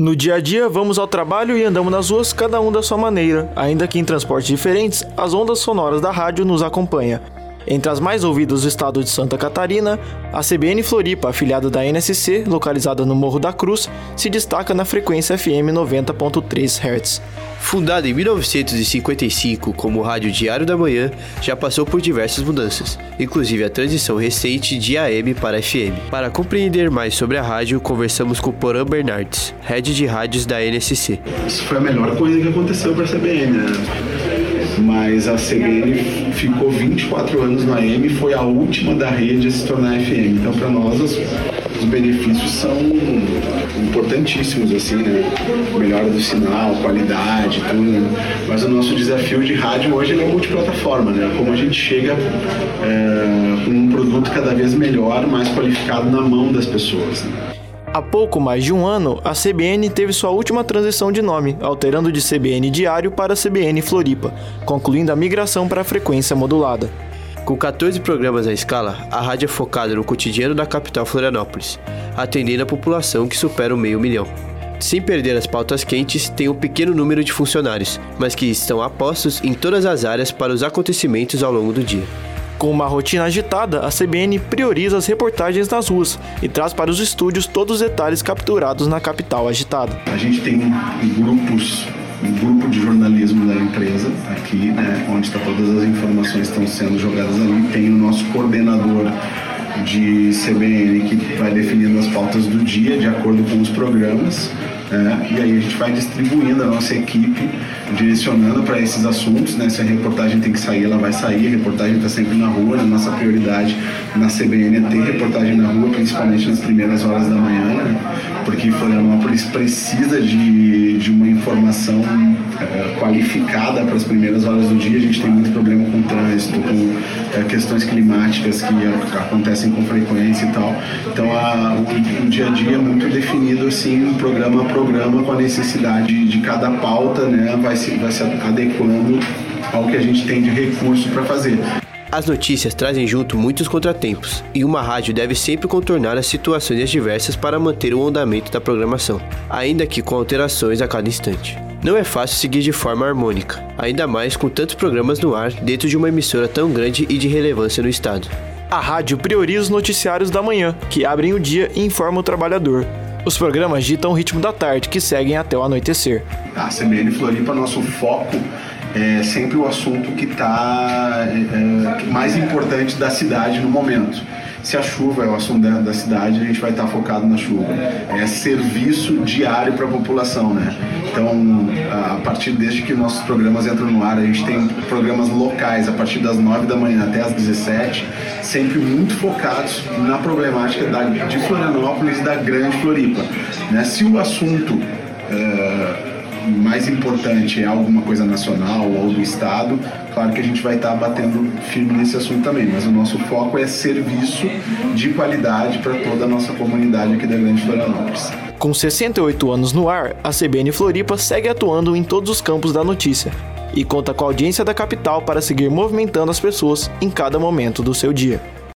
No dia a dia, vamos ao trabalho e andamos nas ruas, cada um da sua maneira. Ainda que em transportes diferentes, as ondas sonoras da rádio nos acompanham. Entre as mais ouvidas do estado de Santa Catarina, a CBN Floripa, afiliada da NSC, localizada no Morro da Cruz, se destaca na frequência FM 90.3 Hz. Fundada em 1955 como Rádio Diário da Manhã, já passou por diversas mudanças, inclusive a transição recente de AM para FM. Para compreender mais sobre a rádio, conversamos com Porã Bernardes, head de rádios da NSC. Isso foi a melhor coisa que aconteceu para a CBN, né? Mas a CBN ficou 24 anos na AM e foi a última da rede a se tornar FM. Então, para nós, os, os, benefícios são importantíssimos, assim, né? Melhora do sinal, qualidade, tudo. Né? Mas o nosso desafio de rádio hoje é multiplataforma, né? Como a gente chega é, com um produto cada vez melhor, mais qualificado na mão das pessoas. Né? Há pouco mais de um ano, a CBN teve sua última transição de nome, alterando de CBN Diário para CBN Floripa, concluindo a migração para a frequência modulada. Com 14 programas à escala, a rádio é focada no cotidiano da capital Florianópolis, atendendo a população que supera o meio milhão. Sem perder as pautas quentes, tem um pequeno número de funcionários, mas que estão apostos em todas as áreas para os acontecimentos ao longo do dia. Com uma rotina agitada, a CBN prioriza as reportagens nas ruas e traz para os estúdios todos os detalhes capturados na capital agitada. A gente tem grupos um grupo de jornalismo da empresa aqui, né, onde está todas as informações estão sendo jogadas ali. Tem o nosso coordenador de CBN que vai definindo as pautas do dia de acordo com os programas. Né? E aí a gente vai distribuindo a nossa equipe, direcionando para esses assuntos. Né? Se a reportagem tem que sair, ela vai sair. A reportagem está sempre na rua. Né? Nossa prioridade na CBN é ter reportagem na rua, principalmente nas primeiras horas da manhã, né? porque Florianópolis precisa de, de uma informação é, qualificada para as primeiras horas do dia. A gente tem muito problema com trânsito, com é, questões climáticas que acontecem com frequência e tal. Então a, o, o, dia a dia é muito definido assim, programa a programa, com a necessidade de cada pauta, né, vai se, vai se adequando ao que a gente tem de recurso para fazer. As notícias trazem junto muitos contratempos, e uma rádio deve sempre contornar as situações adversas para manter o andamento da programação, ainda que com alterações a cada instante. Não é fácil seguir de forma harmônica, ainda mais com tantos programas no ar dentro de uma emissora tão grande e de relevância no estado. A rádio prioriza os noticiários da manhã, que abrem o dia e informam o trabalhador. Os programas ditam o ritmo da tarde, que seguem até o anoitecer. A CBN Floripa, nosso foco é sempre o assunto que está é, é, mais importante da cidade no momento. Se a chuva é o assunto da, da cidade, a gente vai estar focado na chuva. É serviço diário para a população, né? Então, a partir desde que nossos programas entram no ar, a gente tem programas locais a partir das 9 da manhã até as 17, sempre muito focados na problemática da, de Florianópolis e da Grande Floripa. Né? Se o assunto uh, mais importante é alguma coisa nacional ou do Estado, claro que a gente vai estar batendo firme nesse assunto também, mas o nosso foco é serviço de qualidade para toda a nossa comunidade aqui da Grande Florianópolis. Com 68 anos no ar, a CBN Floripa segue atuando em todos os campos da notícia e conta com a audiência da capital para seguir movimentando as pessoas em cada momento do seu dia.